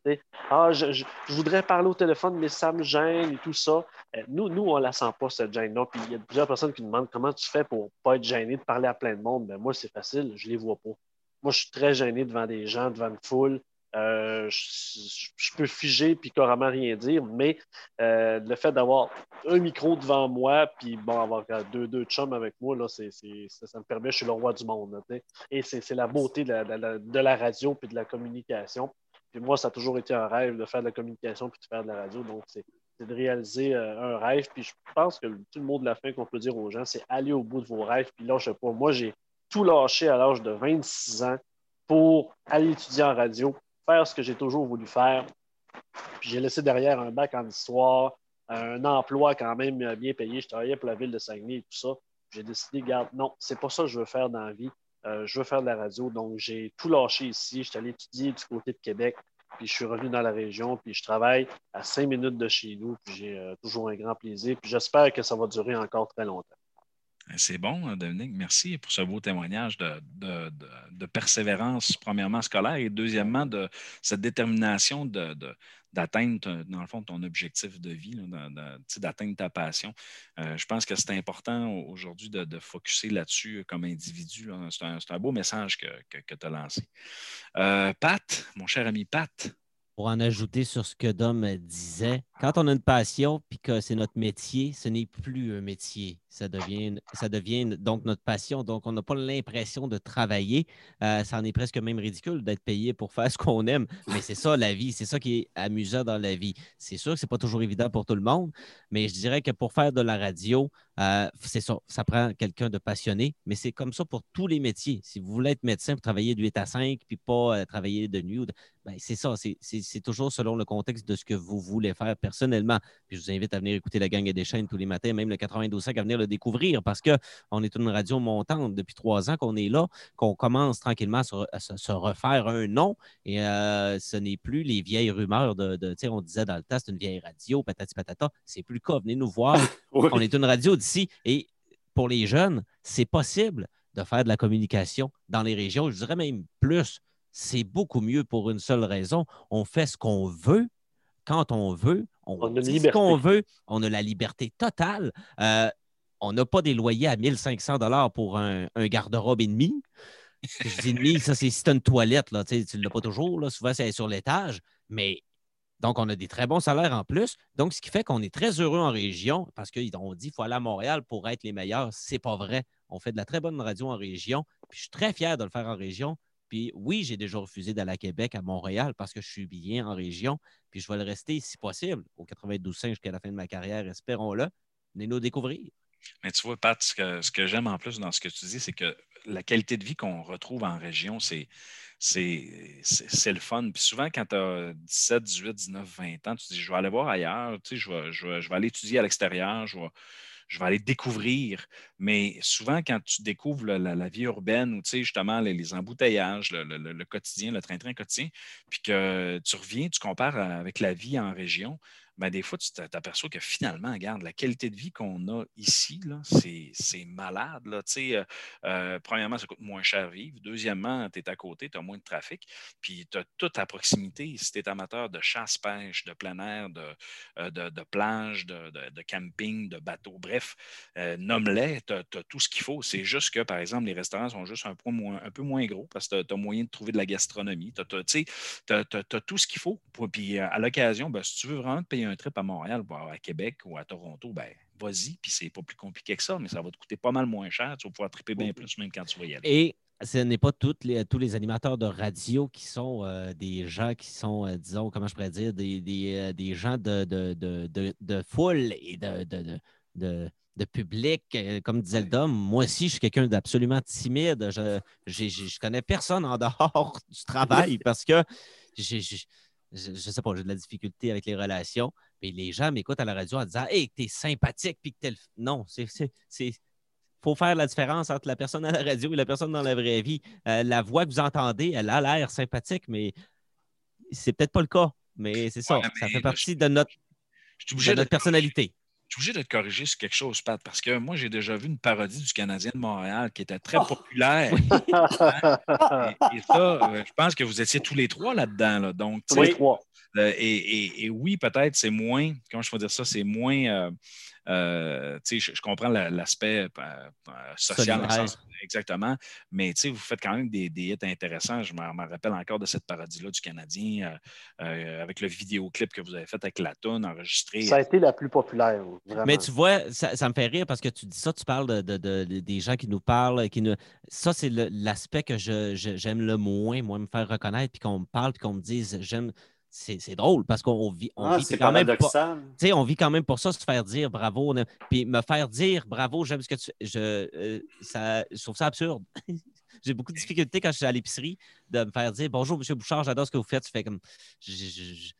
[SPEAKER 6] Ah, je, je- je voudrais parler au téléphone, mais ça me gêne et tout ça. Nous, nous, on ne la sent pas, cette gêne-là. Puis il y a plusieurs personnes qui nous demandent comment tu fais pour ne pas être gêné de parler à plein de monde. Ben, moi, c'est facile, je ne les vois pas. Moi, je suis très gêné devant des gens, devant une foule. Euh, je, je peux figer puis carrément rien dire, mais euh, le fait d'avoir un micro devant moi, puis bon, avoir deux, deux chums avec moi, là, ça, me permet, je suis le roi du monde. là, sais. et c'est, la beauté de la, de la- radio puis de la communication. Puis moi, ça a toujours été un rêve de faire de la communication puis de faire de la radio. Donc, c'est, de réaliser euh, un rêve. Puis je pense que tout le mot de la fin qu'on peut dire aux gens, c'est aller au bout de vos rêves. Puis lâchez pas. Moi, j'ai tout lâché à l'âge de 26 ans pour aller étudier en radio, faire ce que j'ai toujours voulu faire. Puis j'ai laissé derrière un bac en histoire, un emploi quand même bien payé. Je travaillais pour la ville de Saguenay et tout ça. J'ai décidé, garde, non, c'est pas ça que je veux faire dans la vie. Euh, je veux faire de la radio. Donc, j'ai tout lâché ici. Je suis allé étudier du côté de Québec. Puis je suis revenu dans la région. Puis je travaille à cinq minutes de chez nous. Puis j'ai euh, toujours un grand plaisir. Puis j'espère que ça va durer encore très longtemps.
[SPEAKER 1] C'est bon, Dominique. Merci pour ce beau témoignage de, persévérance, premièrement scolaire, et deuxièmement, de cette détermination d'atteindre, dans le fond, ton objectif de vie, d'atteindre ta passion. Euh, je pense que c'est important aujourd'hui de, de focuser là-dessus comme individu. C'est, un, beau message que, que, tu as lancé. Euh, Pat, mon cher ami Pat,
[SPEAKER 5] Pour en ajouter sur ce que Dom disait, quand on a une passion puis que c'est notre métier, ce n'est plus un métier. ça devient, ça devient donc notre passion. Donc, on n'a pas l'impression de travailler. Euh, ça en est presque même ridicule d'être payé pour faire (laughs) ce qu'on aime. Mais c'est ça la vie. C'est ça qui est amusant dans la vie. C'est sûr que ce n'est pas toujours évident pour tout le monde, mais je dirais que pour faire de la radio, euh, c'est ça. Ça prend quelqu'un de passionné, mais c'est comme ça pour tous les métiers. Si vous voulez être médecin, vous travailler de 8 à 5, puis pas euh, travailler de nuit, ben, c'est ça. C'est toujours selon le contexte de ce que vous voulez faire personnellement. Puis je vous invite à venir écouter la gang des chaînes tous les matins, même le 92.5 à venir le découvrir parce qu'on est une radio montante depuis trois ans qu'on est là, qu'on commence tranquillement à se, refaire un nom et euh, ce n'est plus les vieilles rumeurs de, tu sais, on disait dans le temps, c'est une vieille radio, patati patata. C'est plus le cas. Venez nous voir. (laughs) On est une radio d'ici et pour les jeunes, c'est possible de faire de la communication dans les régions. Je dirais même plus. C'est beaucoup mieux pour une seule raison. On fait ce qu'on veut quand on veut. On, dit ce qu'on veut. On a la liberté totale. Euh, on n'a pas des loyers à 1500 dollars pour un, garde-robe et demi. Je dis demi, ça c'est si tu une toilette, là, tu ne l'as pas toujours, là, souvent c'est sur l'étage, mais donc on a des très bons salaires en plus. Donc, ce qui fait qu'on est très heureux en région parce qu'on dit qu'il faut aller à Montréal pour être les meilleurs. C'est pas vrai. On fait de la très bonne radio en région. Puis je suis très fier de le faire en région. Puis oui, j'ai déjà refusé d'aller à Québec, à Montréal, parce que je suis bien en région. Puis je vais le rester, si possible, au 92.5 jusqu'à la fin de ma carrière, espérons-le. Venez nous découvrir.
[SPEAKER 1] Mais tu vois, Pat, ce que, j'aime en plus dans ce que tu dis, c'est que la qualité de vie qu'on retrouve en région, c'est, le fun. Puis souvent, quand tu as 17, 18, 19, 20 ans, tu dis, je vais aller voir ailleurs, tu sais, je, vais, je, vais, aller étudier à l'extérieur, je vais, je vais aller découvrir. Mais souvent, quand tu découvres la, vie urbaine ou justement les, embouteillages, le, quotidien, le train-train quotidien, puis que tu reviens, tu compares avec la vie en région, ben, des fois, tu t'aperçois que finalement, regarde, la qualité de vie qu'on a ici, c'est malade. Là. Euh, euh, premièrement, ça coûte moins cher vivre. Deuxièmement, tu es à côté, tu as moins de trafic. Puis tu as tout à proximité. Si tu es amateur de chasse, pêche, de plein air, de, euh, de, plage, de, de, camping, de bateau, bref, nomme-les, tu as, tout ce qu'il faut. C'est juste que, par exemple, les restaurants sont juste un, peu moins, un peu moins gros parce que tu as, moyen de trouver de la gastronomie. Tu as, tout ce qu'il faut. Puis à l'occasion, ben, si tu veux vraiment te payer un trip à Montréal, ou à Québec ou à Toronto, ben vas-y, puis c'est pas plus compliqué que ça, mais ça va te coûter pas mal moins cher. Tu vas pouvoir triper bien plus même quand tu vas y aller.
[SPEAKER 5] Et ce n'est pas toutes les, tous les animateurs de radio qui sont euh, des gens qui sont, euh, disons, comment je pourrais dire, des, des, euh, des gens de, de, de, de, foule et de, de, public. Comme disait le Dom, moi aussi, je suis quelqu'un d'absolument timide. Je ne connais personne en dehors du travail (laughs) parce que j'ai je, ne sais pas, j'ai de la difficulté avec les relations. Mais les gens m'écoutent à la radio en disant Hey, t'es sympathique, puis que t'es Non, c'est. faut faire la différence entre la personne à la radio et la personne dans la vraie vie. Euh, la voix que vous entendez, elle a l'air sympathique, mais c'est peut-être pas le cas. Mais c'est ça. ça fait partie de notre, de notre personnalité
[SPEAKER 1] je suis obligé de te corriger sur quelque chose, Pat, parce que moi, j'ai déjà vu une parodie du Canadien de Montréal qui était très oh! populaire. et, ça, euh, je pense que vous étiez tous les trois là-dedans. Là. Donc, tous les trois. Euh, et, oui, peut-être c'est moins, comment je peux dire ça, c'est moins. Euh, je, je, comprends l'aspect social exactement. Mais vous faites quand même des, hits intéressants. Je me rappelle encore de cette parodie-là du Canadien euh, euh, avec le vidéoclip que vous avez fait avec la tonne enregistré.
[SPEAKER 6] Ça a été la plus populaire. Vraiment.
[SPEAKER 5] Mais tu vois, ça, me fait rire parce que tu dis ça, tu parles de, des gens qui nous parlent. Qui nous... Ça, c'est l'aspect que j'aime le moins, moi, me faire reconnaître, puis qu'on me parle, puis qu'on me dise j'aime c'est drôle parce qu'on vit, on ah, vit quand même on vit quand même pour ça, se faire dire bravo. Puis me faire dire bravo, j'aime ce que tu je, euh, ça, je trouve ça absurde. (laughs) J'ai beaucoup de difficultés quand je suis à l'épicerie de me faire dire bonjour, monsieur Bouchard, j'adore ce que vous faites. Tu fais comme je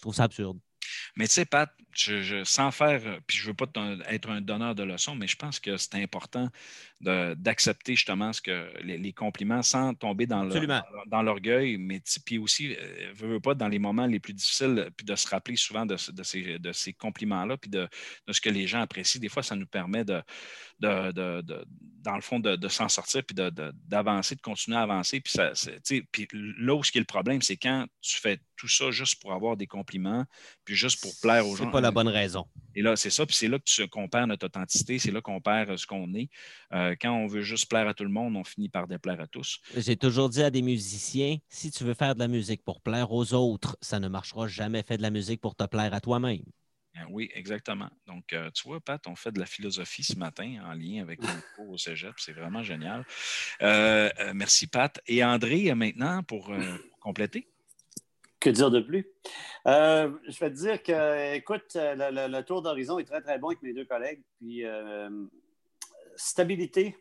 [SPEAKER 5] trouve ça absurde.
[SPEAKER 1] Mais tu sais, Pat, je, sans faire, euh, puis je ne veux pas être un donneur de leçons, mais je pense que c'est important d'accepter justement ce que les, compliments sans tomber dans l'orgueil, mais puis aussi, ne euh, veux pas dans les moments les plus difficiles, puis de se rappeler souvent de, ces, de ces compliments-là, puis de, ce que les gens apprécient. Des fois, ça nous permet de, dans le fond, de, s'en sortir, puis d'avancer, de, continuer à avancer. Puis, ça, puis là où ce qui est le problème, c'est quand tu fais tout ça juste pour avoir des compliments, puis juste pour plaire aux gens.
[SPEAKER 5] Pas la bonne raison.
[SPEAKER 1] Et là, c'est ça, puis c'est là que tu, perd notre authenticité, c'est là qu'on perd euh, ce qu'on est. Euh, quand on veut juste plaire à tout le monde, on finit par déplaire à tous.
[SPEAKER 5] J'ai toujours dit à des musiciens, si tu veux faire de la musique pour plaire aux autres, ça ne marchera jamais. Fais de la musique pour te plaire à toi-même.
[SPEAKER 1] Ah Oui, exactement. Donc, euh, tu vois, Pat, on fait de la philosophie ce matin en lien avec nos (laughs) cours au cégep. C'est vraiment génial. Euh, merci, Pat. Et André, maintenant, pour, pour compléter.
[SPEAKER 4] Que dire de plus? Euh, je vais te dire que, écoute, le, tour d'horizon est très, très bon avec mes deux collègues. Puis, euh, stabilité,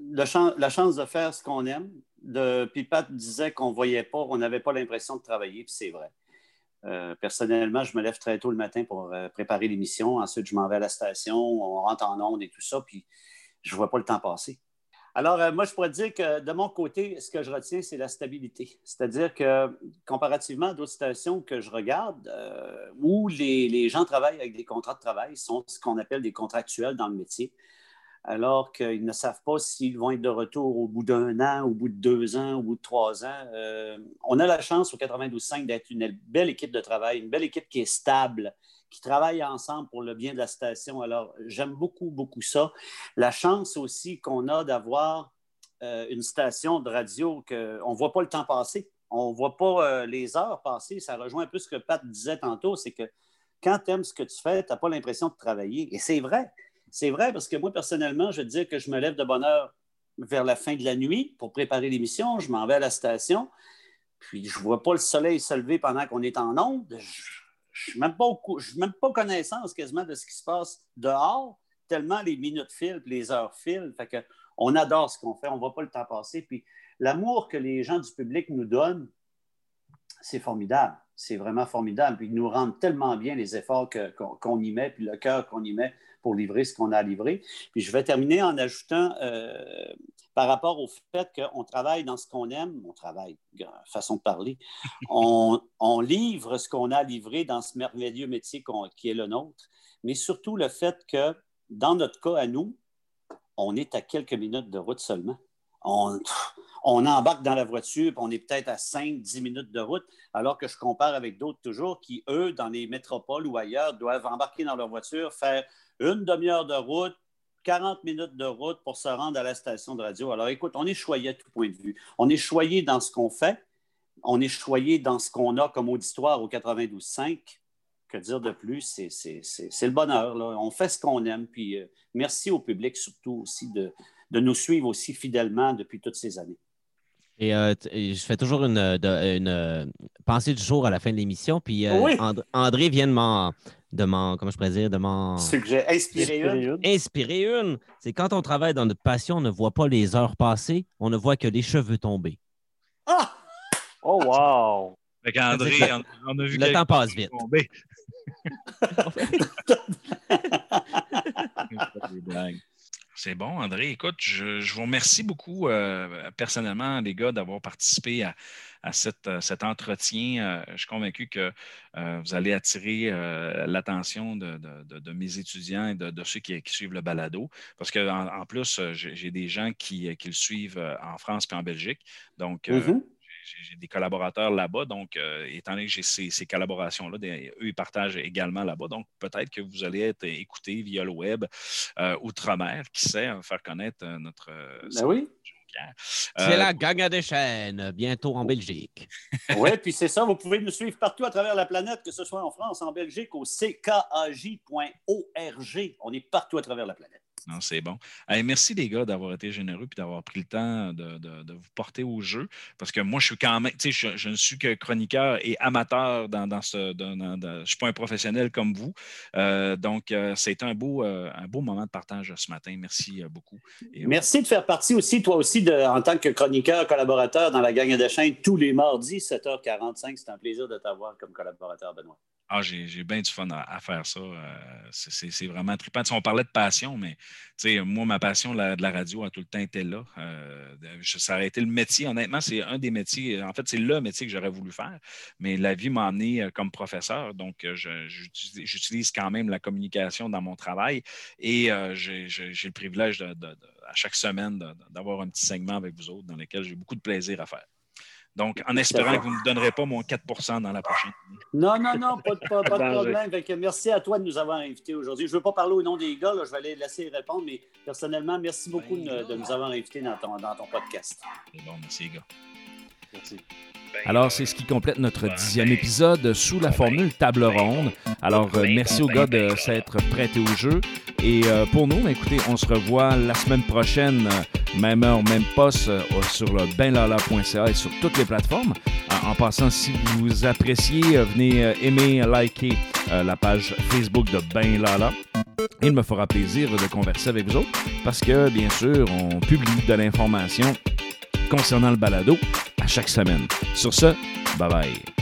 [SPEAKER 4] la chance de faire ce qu'on aime. De, puis Pat disait qu'on ne voyait pas, on n'avait pas l'impression de travailler, puis c'est vrai. Euh, personnellement, je me lève très tôt le matin pour préparer l'émission. Ensuite, je m'en vais à la station, on rentre en onde et tout ça, puis je ne vois pas le temps passer. Alors, euh, moi, je pourrais dire que de mon côté, ce que je retiens, c'est la stabilité. C'est-à-dire que comparativement à d'autres stations que je regarde, euh, où les, les gens travaillent avec des contrats de travail, sont ce qu'on appelle des contractuels dans le métier, alors qu'ils ne savent pas s'ils vont être de retour au bout d'un an, au bout de deux ans, au bout de trois ans. Euh, on a la chance au 92.5 d'être une belle équipe de travail, une belle équipe qui est stable, qui travaille ensemble pour le bien de la station. Alors, j'aime beaucoup, beaucoup ça. La chance aussi qu'on a d'avoir euh, une station de radio qu'on ne voit pas le temps passer. On ne voit pas euh, les heures passer. Ça rejoint un peu ce que Pat disait tantôt, c'est que quand tu aimes ce que tu fais, tu n'as pas l'impression de travailler. Et c'est vrai. C'est vrai parce que moi, personnellement, je veux dire que je me lève de bonne heure vers la fin de la nuit pour préparer l'émission. Je m'en vais à la station. Puis je ne vois pas le soleil se lever pendant qu'on est en onde. Je n'ai même, pas j'ai même pas connaissance quasiment de ce qui se passe dehors, tellement les minutes filent, les heures filent. Fait que on adore ce qu'on fait, on voit pas le temps passer. Puis l'amour que les gens du public nous donnent, c'est formidable. C'est vraiment formidable. Puis ils nous rendent tellement bien les efforts qu'on y met, puis le cœur qu'on y met pour livrer ce qu'on a à livrer. Puis je vais terminer en ajoutant, euh, par rapport au fait qu'on travaille dans ce qu'on aime, on travaille, façon de parler, (laughs) on, on livre ce qu'on a à livrer dans ce merveilleux métier qui est le nôtre, mais surtout le fait que, dans notre cas à nous, on est à quelques minutes de route seulement. On, on embarque dans la voiture, on est peut-être à 5-10 minutes de route, alors que je compare avec d'autres toujours qui, eux, dans les métropoles ou ailleurs, doivent embarquer dans leur voiture, faire une demi-heure de route, 40 minutes de route pour se rendre à la station de radio. Alors écoute, on est choyé à tout point de vue. On est choyé dans ce qu'on fait, on est choyé dans ce qu'on a comme auditoire au 92.5. Que dire de plus? C'est- le bonheur. On fait ce qu'on aime. Puis euh, merci au public surtout aussi de, de nous suivre aussi fidèlement depuis toutes ces années.
[SPEAKER 5] Et, euh, et je fais toujours une, euh, de- une, euh, pensée du jour à la fin de l'émission. Puis euh,
[SPEAKER 4] Oui.
[SPEAKER 5] And- André vient de m'en, comment je pourrais dire, de m'en
[SPEAKER 4] Inspirez une.
[SPEAKER 5] inspirer une. C'est quand on travaille dans notre passion, on ne voit pas les heures passer, on ne voit que les cheveux tomber.
[SPEAKER 4] Ah!
[SPEAKER 6] Oh, wow!
[SPEAKER 1] Fait qu'André, on, on a vu
[SPEAKER 5] Le
[SPEAKER 1] quelques
[SPEAKER 5] temps passe vite.
[SPEAKER 1] tomber. (laughs) (laughs) Des blagues. C'est bon, André. Écoute, je, vous remercie beaucoup euh, personnellement, les gars, d'avoir participé à, euh, cet entretien. Euh, je suis convaincu que vous allez attirer l'attention de, mes étudiants et de, ceux qui, suivent le balado. Parce qu'en en, plus, j'ai des gens qui, le suivent en France et en Belgique. Donc,
[SPEAKER 4] Mhm.
[SPEAKER 1] J'ai des collaborateurs là-bas, donc euh, étant donné que j'ai ces, ces collaborations-là, eux, ils partagent également là-bas. Donc, peut-être que vous allez être écoutés via le web euh, outre-mer, qui sait, euh, faire connaître euh, notre.
[SPEAKER 4] Ben oui.
[SPEAKER 5] C'est
[SPEAKER 1] Euh,
[SPEAKER 5] la gang à des chaînes, bientôt en Belgique. (laughs)
[SPEAKER 4] Oui, puis c'est ça, vous pouvez nous suivre partout à travers la planète, que ce soit en France, en Belgique, au ckaj.org. On est partout à travers la planète.
[SPEAKER 1] Non, c'est bon. Hey, merci les gars d'avoir été généreux et d'avoir pris le temps de, de- vous porter au jeu. Parce que moi, je suis quand même, tu sais, je, ne suis que chroniqueur et amateur dans, dans ce. je ne suis pas un professionnel comme vous. Euh, donc, euh, c'est un beau, euh, un beau moment de partage ce matin. Merci euh, beaucoup.
[SPEAKER 4] Merci de faire partie aussi, toi aussi, en tant que chroniqueur, collaborateur dans la gang de chaîne tous les mardis, 7h45. C'est un plaisir de t'avoir comme collaborateur, Benoît.
[SPEAKER 1] Ah, j'ai bien du fun à, faire ça. Euh, c'est- vraiment trippant. On parlait de passion, mais moi, ma passion de la radio a tout le temps été là. Euh, ça aurait été le métier. Honnêtement, c'est un des métiers. En fait, c'est le métier que j'aurais voulu faire. Mais la vie m'a amené euh, comme professeur. Donc, j'utilise quand même la communication dans mon travail. Et j'ai le privilège, de, à chaque semaine, d'avoir un petit segment avec vous autres dans lequel j'ai beaucoup de plaisir à faire. Donc, en espérant que vous ne me donnerez pas mon 4% dans la prochaine.
[SPEAKER 4] Non, non, non, pas de, pas- pas de (laughs)
[SPEAKER 6] Danger.
[SPEAKER 4] problème. Fait que merci à toi de nous avoir invités aujourd'hui. Je ne veux pas parler au nom des gars, là, je vais les laisser répondre, mais personnellement, merci beaucoup de, de nous avoir invités dans ton, dans ton podcast.
[SPEAKER 1] C'est bon, merci les gars.
[SPEAKER 6] Merci.
[SPEAKER 1] Alors, c'est ce qui complète notre dixième épisode sous la formule table ronde. Alors, euh, merci aux gars de s'être prêtés au jeu. Et euh, pour nous, ben, écoutez, on se revoit la semaine prochaine, euh, même heure, même poste, sur le benlala.ca et sur toutes les plateformes. En, passant, si vous appréciez, venez aimer, liker la page Facebook de Ben Lala. Il me fera plaisir de converser avec vous autres parce que, bien sûr, on publie de l'information concernant le balado à chaque semaine. Sur ce, bye bye.